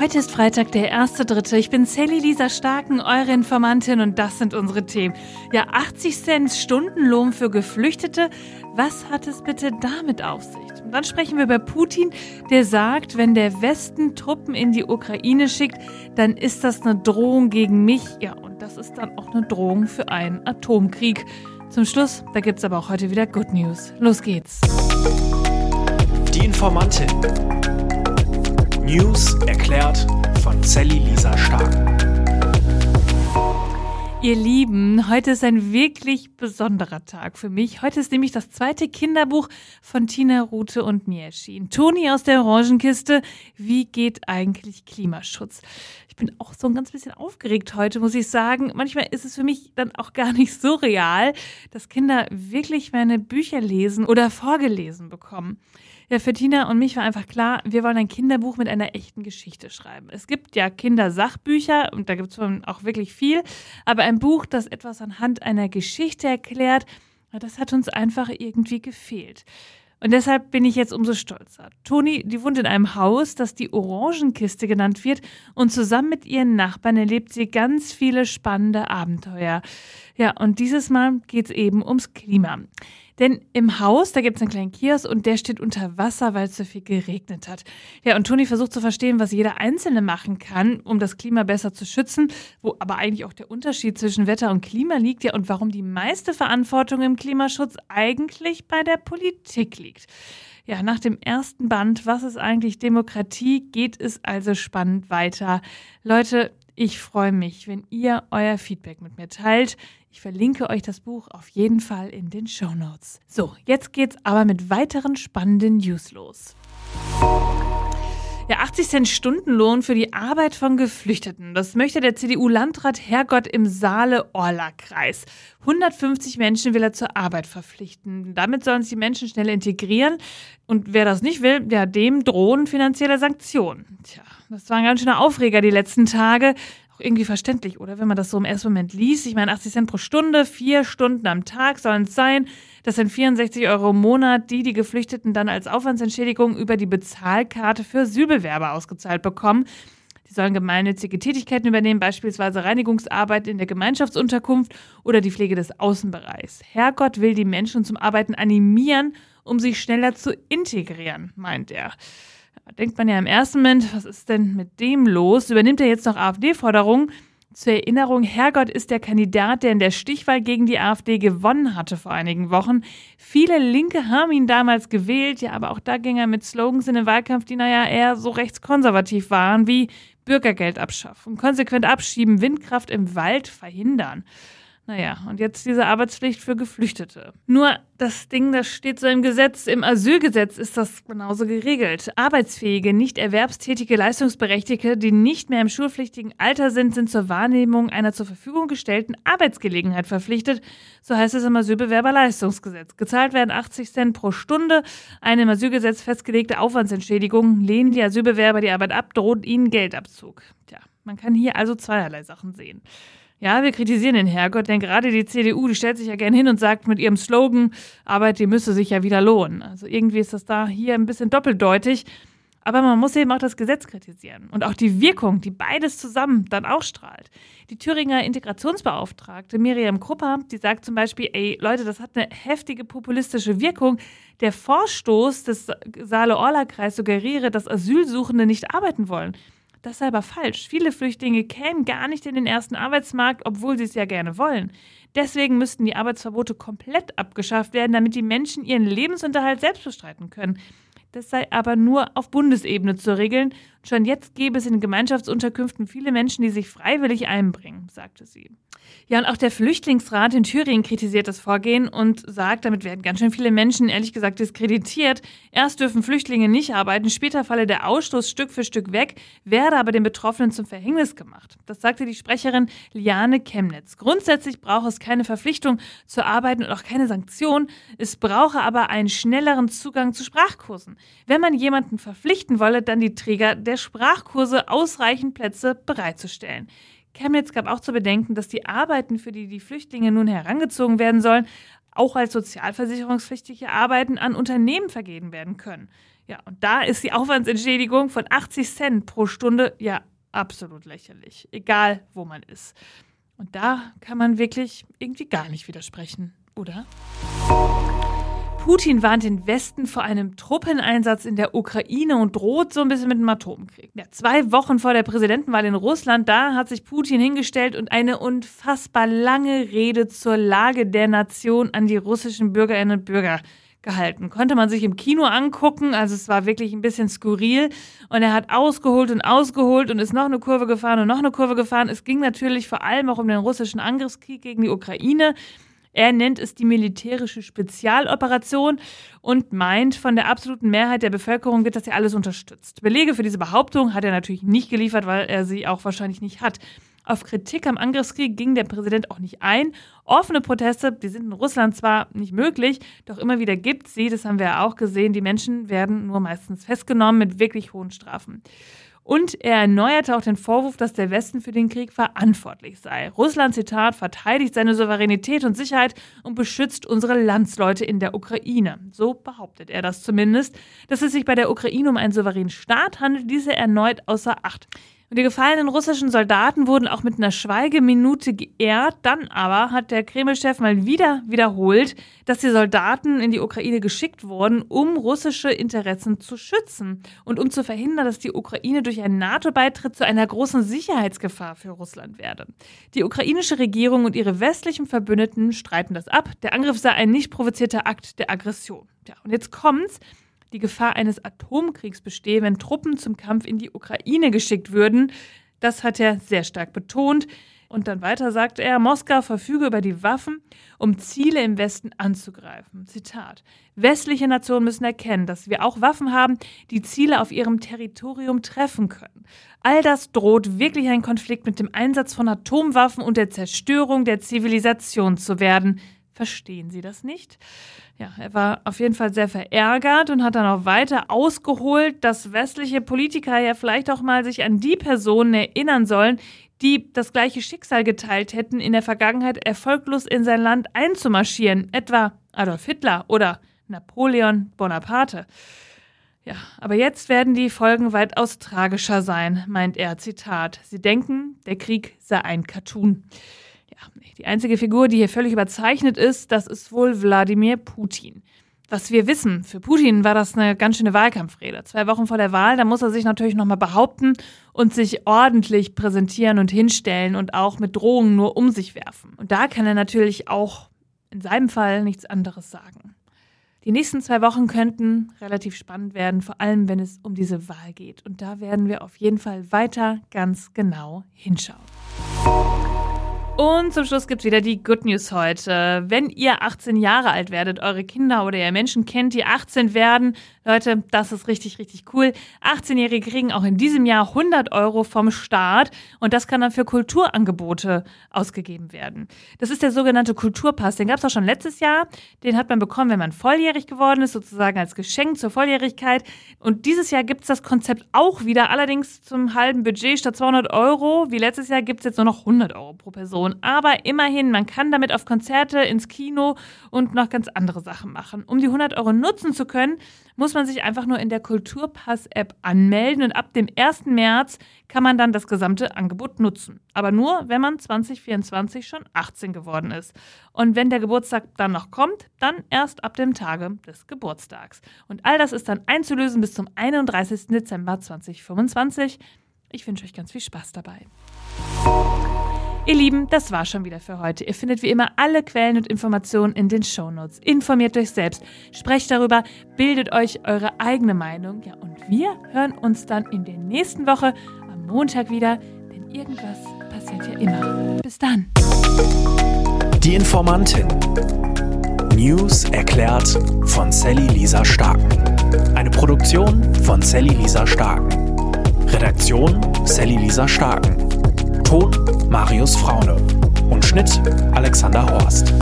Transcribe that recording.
Heute ist Freitag, der 1.3. Ich bin Sally Lisa Starken, eure Informantin und das sind unsere Themen. Ja, 80 Cent Stundenlohn für Geflüchtete. Was hat es bitte damit auf sich? Und dann sprechen wir über Putin, der sagt, wenn der Westen Truppen in die Ukraine schickt, dann ist das eine Drohung gegen mich. Ja, und das ist dann auch eine Drohung für einen Atomkrieg. Zum Schluss, da gibt's aber auch heute wieder Good News. Los geht's. Die Informantin. News erklärt von Sally Lisa Stark. Ihr Lieben, heute ist ein wirklich besonderer Tag für mich. Heute ist nämlich das zweite Kinderbuch von Tina Rute und mir erschienen. Toni aus der Orangenkiste. Wie geht eigentlich Klimaschutz? Ich bin auch so ein ganz bisschen aufgeregt heute, muss ich sagen. Manchmal ist es für mich dann auch gar nicht so real, dass Kinder wirklich meine Bücher lesen oder vorgelesen bekommen. Ja, für Tina und mich war einfach klar, wir wollen ein Kinderbuch mit einer echten Geschichte schreiben. Es gibt ja Kindersachbücher und da gibt es auch wirklich viel, aber ein Buch, das etwas anhand einer Geschichte erklärt, das hat uns einfach irgendwie gefehlt. Und deshalb bin ich jetzt umso stolzer. Toni, die wohnt in einem Haus, das die Orangenkiste genannt wird, und zusammen mit ihren Nachbarn erlebt sie ganz viele spannende Abenteuer. Ja, und dieses Mal geht es eben ums Klima. Denn im Haus, da gibt es einen kleinen Kiosk und der steht unter Wasser, weil es so viel geregnet hat. Ja, und Toni versucht zu verstehen, was jeder Einzelne machen kann, um das Klima besser zu schützen, wo aber eigentlich auch der Unterschied zwischen Wetter und Klima liegt, ja, und warum die meiste Verantwortung im Klimaschutz eigentlich bei der Politik liegt. Ja, nach dem ersten Band, was ist eigentlich Demokratie, geht es also spannend weiter. Leute, ich freue mich, wenn ihr euer Feedback mit mir teilt. Ich verlinke euch das Buch auf jeden Fall in den Show Notes. So, jetzt geht's aber mit weiteren spannenden News los. Ja, 80 Cent Stundenlohn für die Arbeit von Geflüchteten. Das möchte der CDU-Landrat Herrgott im Saale-Orla-Kreis. 150 Menschen will er zur Arbeit verpflichten. Damit sollen sich die Menschen schnell integrieren. Und wer das nicht will, ja, dem drohen finanzielle Sanktionen. Tja, das war ein ganz schöner Aufreger die letzten Tage irgendwie verständlich, oder? Wenn man das so im ersten Moment liest. Ich meine, 80 Cent pro Stunde, vier Stunden am Tag sollen es sein. Das sind 64 Euro im Monat, die die Geflüchteten dann als Aufwandsentschädigung über die Bezahlkarte für Asylbewerber ausgezahlt bekommen. Die sollen gemeinnützige Tätigkeiten übernehmen, beispielsweise Reinigungsarbeit in der Gemeinschaftsunterkunft oder die Pflege des Außenbereichs. Herrgott will die Menschen zum Arbeiten animieren, um sich schneller zu integrieren, meint er denkt man ja im ersten Moment, was ist denn mit dem los? Übernimmt er jetzt noch AfD-Forderungen? Zur Erinnerung, Herrgott ist der Kandidat, der in der Stichwahl gegen die AfD gewonnen hatte vor einigen Wochen. Viele Linke haben ihn damals gewählt, ja, aber auch da ging er mit Slogans in den Wahlkampf, die naja eher so rechtskonservativ waren, wie Bürgergeld abschaffen, konsequent abschieben, Windkraft im Wald verhindern. Naja, und jetzt diese Arbeitspflicht für Geflüchtete. Nur das Ding, das steht so im Gesetz, im Asylgesetz ist das genauso geregelt. Arbeitsfähige, nicht erwerbstätige Leistungsberechtigte, die nicht mehr im schulpflichtigen Alter sind, sind zur Wahrnehmung einer zur Verfügung gestellten Arbeitsgelegenheit verpflichtet. So heißt es im Asylbewerberleistungsgesetz. Gezahlt werden 80 Cent pro Stunde. Eine im Asylgesetz festgelegte Aufwandsentschädigung. Lehnen die Asylbewerber die Arbeit ab, droht ihnen Geldabzug. Tja, man kann hier also zweierlei Sachen sehen. Ja, wir kritisieren den Herrgott, denn gerade die CDU, die stellt sich ja gern hin und sagt mit ihrem Slogan, Arbeit, die müsse sich ja wieder lohnen. Also irgendwie ist das da hier ein bisschen doppeldeutig. Aber man muss eben auch das Gesetz kritisieren und auch die Wirkung, die beides zusammen dann ausstrahlt. Die Thüringer Integrationsbeauftragte Miriam Krupper, die sagt zum Beispiel, ey Leute, das hat eine heftige populistische Wirkung. Der Vorstoß des Saale-Orla-Kreis suggeriere, dass Asylsuchende nicht arbeiten wollen. Das ist aber falsch. Viele Flüchtlinge kämen gar nicht in den ersten Arbeitsmarkt, obwohl sie es ja gerne wollen. Deswegen müssten die Arbeitsverbote komplett abgeschafft werden, damit die Menschen ihren Lebensunterhalt selbst bestreiten können. Das sei aber nur auf Bundesebene zu regeln. Schon jetzt gäbe es in Gemeinschaftsunterkünften viele Menschen, die sich freiwillig einbringen, sagte sie. Ja, und auch der Flüchtlingsrat in Thüringen kritisiert das Vorgehen und sagt, damit werden ganz schön viele Menschen, ehrlich gesagt, diskreditiert. Erst dürfen Flüchtlinge nicht arbeiten, später falle der Ausstoß Stück für Stück weg, werde aber den Betroffenen zum Verhängnis gemacht. Das sagte die Sprecherin Liane Chemnitz. Grundsätzlich brauche es keine Verpflichtung zu arbeiten und auch keine Sanktion. Es brauche aber einen schnelleren Zugang zu Sprachkursen. Wenn man jemanden verpflichten wolle, dann die Träger der Sprachkurse ausreichend Plätze bereitzustellen. Chemnitz gab auch zu bedenken, dass die Arbeiten, für die die Flüchtlinge nun herangezogen werden sollen, auch als sozialversicherungspflichtige Arbeiten an Unternehmen vergeben werden können. Ja, und da ist die Aufwandsentschädigung von 80 Cent pro Stunde ja absolut lächerlich, egal wo man ist. Und da kann man wirklich irgendwie gar nicht widersprechen, oder? Putin warnt den Westen vor einem Truppeneinsatz in der Ukraine und droht so ein bisschen mit einem Atomkrieg. Ja, zwei Wochen vor der Präsidentenwahl in Russland, da hat sich Putin hingestellt und eine unfassbar lange Rede zur Lage der Nation an die russischen Bürgerinnen und Bürger gehalten. Konnte man sich im Kino angucken, also es war wirklich ein bisschen skurril. Und er hat ausgeholt und ausgeholt und ist noch eine Kurve gefahren und noch eine Kurve gefahren. Es ging natürlich vor allem auch um den russischen Angriffskrieg gegen die Ukraine. Er nennt es die militärische Spezialoperation und meint, von der absoluten Mehrheit der Bevölkerung wird das ja alles unterstützt. Belege für diese Behauptung hat er natürlich nicht geliefert, weil er sie auch wahrscheinlich nicht hat. Auf Kritik am Angriffskrieg ging der Präsident auch nicht ein. Offene Proteste, die sind in Russland zwar nicht möglich, doch immer wieder gibt sie, das haben wir ja auch gesehen, die Menschen werden nur meistens festgenommen mit wirklich hohen Strafen. Und er erneuerte auch den Vorwurf, dass der Westen für den Krieg verantwortlich sei. Russland, Zitat, verteidigt seine Souveränität und Sicherheit und beschützt unsere Landsleute in der Ukraine. So behauptet er das zumindest. Dass es sich bei der Ukraine um einen souveränen Staat handelt, diese erneut außer Acht. Und die gefallenen russischen Soldaten wurden auch mit einer Schweigeminute geehrt. Dann aber hat der Kreml-Chef mal wieder wiederholt, dass die Soldaten in die Ukraine geschickt wurden, um russische Interessen zu schützen und um zu verhindern, dass die Ukraine durch einen NATO-Beitritt zu einer großen Sicherheitsgefahr für Russland werde. Die ukrainische Regierung und ihre westlichen Verbündeten streiten das ab. Der Angriff sei ein nicht provozierter Akt der Aggression. Ja, und jetzt kommt's die Gefahr eines Atomkriegs bestehe, wenn Truppen zum Kampf in die Ukraine geschickt würden. Das hat er sehr stark betont. Und dann weiter sagt er, Moskau verfüge über die Waffen, um Ziele im Westen anzugreifen. Zitat. Westliche Nationen müssen erkennen, dass wir auch Waffen haben, die Ziele auf ihrem Territorium treffen können. All das droht wirklich ein Konflikt mit dem Einsatz von Atomwaffen und der Zerstörung der Zivilisation zu werden. Verstehen Sie das nicht? Ja, er war auf jeden Fall sehr verärgert und hat dann auch weiter ausgeholt, dass westliche Politiker ja vielleicht auch mal sich an die Personen erinnern sollen, die das gleiche Schicksal geteilt hätten, in der Vergangenheit erfolglos in sein Land einzumarschieren, etwa Adolf Hitler oder Napoleon Bonaparte. Ja, aber jetzt werden die Folgen weitaus tragischer sein, meint er, Zitat. Sie denken, der Krieg sei ein Cartoon. Die einzige Figur, die hier völlig überzeichnet ist, das ist wohl Wladimir Putin. Was wir wissen, für Putin war das eine ganz schöne Wahlkampfrede. Zwei Wochen vor der Wahl, da muss er sich natürlich nochmal behaupten und sich ordentlich präsentieren und hinstellen und auch mit Drohungen nur um sich werfen. Und da kann er natürlich auch in seinem Fall nichts anderes sagen. Die nächsten zwei Wochen könnten relativ spannend werden, vor allem wenn es um diese Wahl geht. Und da werden wir auf jeden Fall weiter ganz genau hinschauen. Und zum Schluss gibt's wieder die Good News heute. Wenn ihr 18 Jahre alt werdet, eure Kinder oder ihr Menschen kennt, die 18 werden, Leute, das ist richtig, richtig cool. 18-Jährige kriegen auch in diesem Jahr 100 Euro vom Staat und das kann dann für Kulturangebote ausgegeben werden. Das ist der sogenannte Kulturpass. Den gab es auch schon letztes Jahr. Den hat man bekommen, wenn man volljährig geworden ist, sozusagen als Geschenk zur Volljährigkeit. Und dieses Jahr gibt es das Konzept auch wieder, allerdings zum halben Budget statt 200 Euro. Wie letztes Jahr gibt es jetzt nur noch 100 Euro pro Person. Aber immerhin, man kann damit auf Konzerte, ins Kino und noch ganz andere Sachen machen. Um die 100 Euro nutzen zu können, muss man sich einfach nur in der Kulturpass-App anmelden und ab dem 1. März kann man dann das gesamte Angebot nutzen. Aber nur, wenn man 2024 schon 18 geworden ist. Und wenn der Geburtstag dann noch kommt, dann erst ab dem Tage des Geburtstags. Und all das ist dann einzulösen bis zum 31. Dezember 2025. Ich wünsche euch ganz viel Spaß dabei. Ihr Lieben, das war schon wieder für heute. Ihr findet wie immer alle Quellen und Informationen in den Shownotes. Informiert euch selbst, sprecht darüber, bildet euch eure eigene Meinung. Ja, und wir hören uns dann in der nächsten Woche am Montag wieder, denn irgendwas passiert ja immer. Bis dann. Die Informantin. News erklärt von Sally Lisa Starken. Eine Produktion von Sally Lisa Starken. Redaktion Sally Lisa Starken. Ton Marius Fraune und Schnitt Alexander Horst.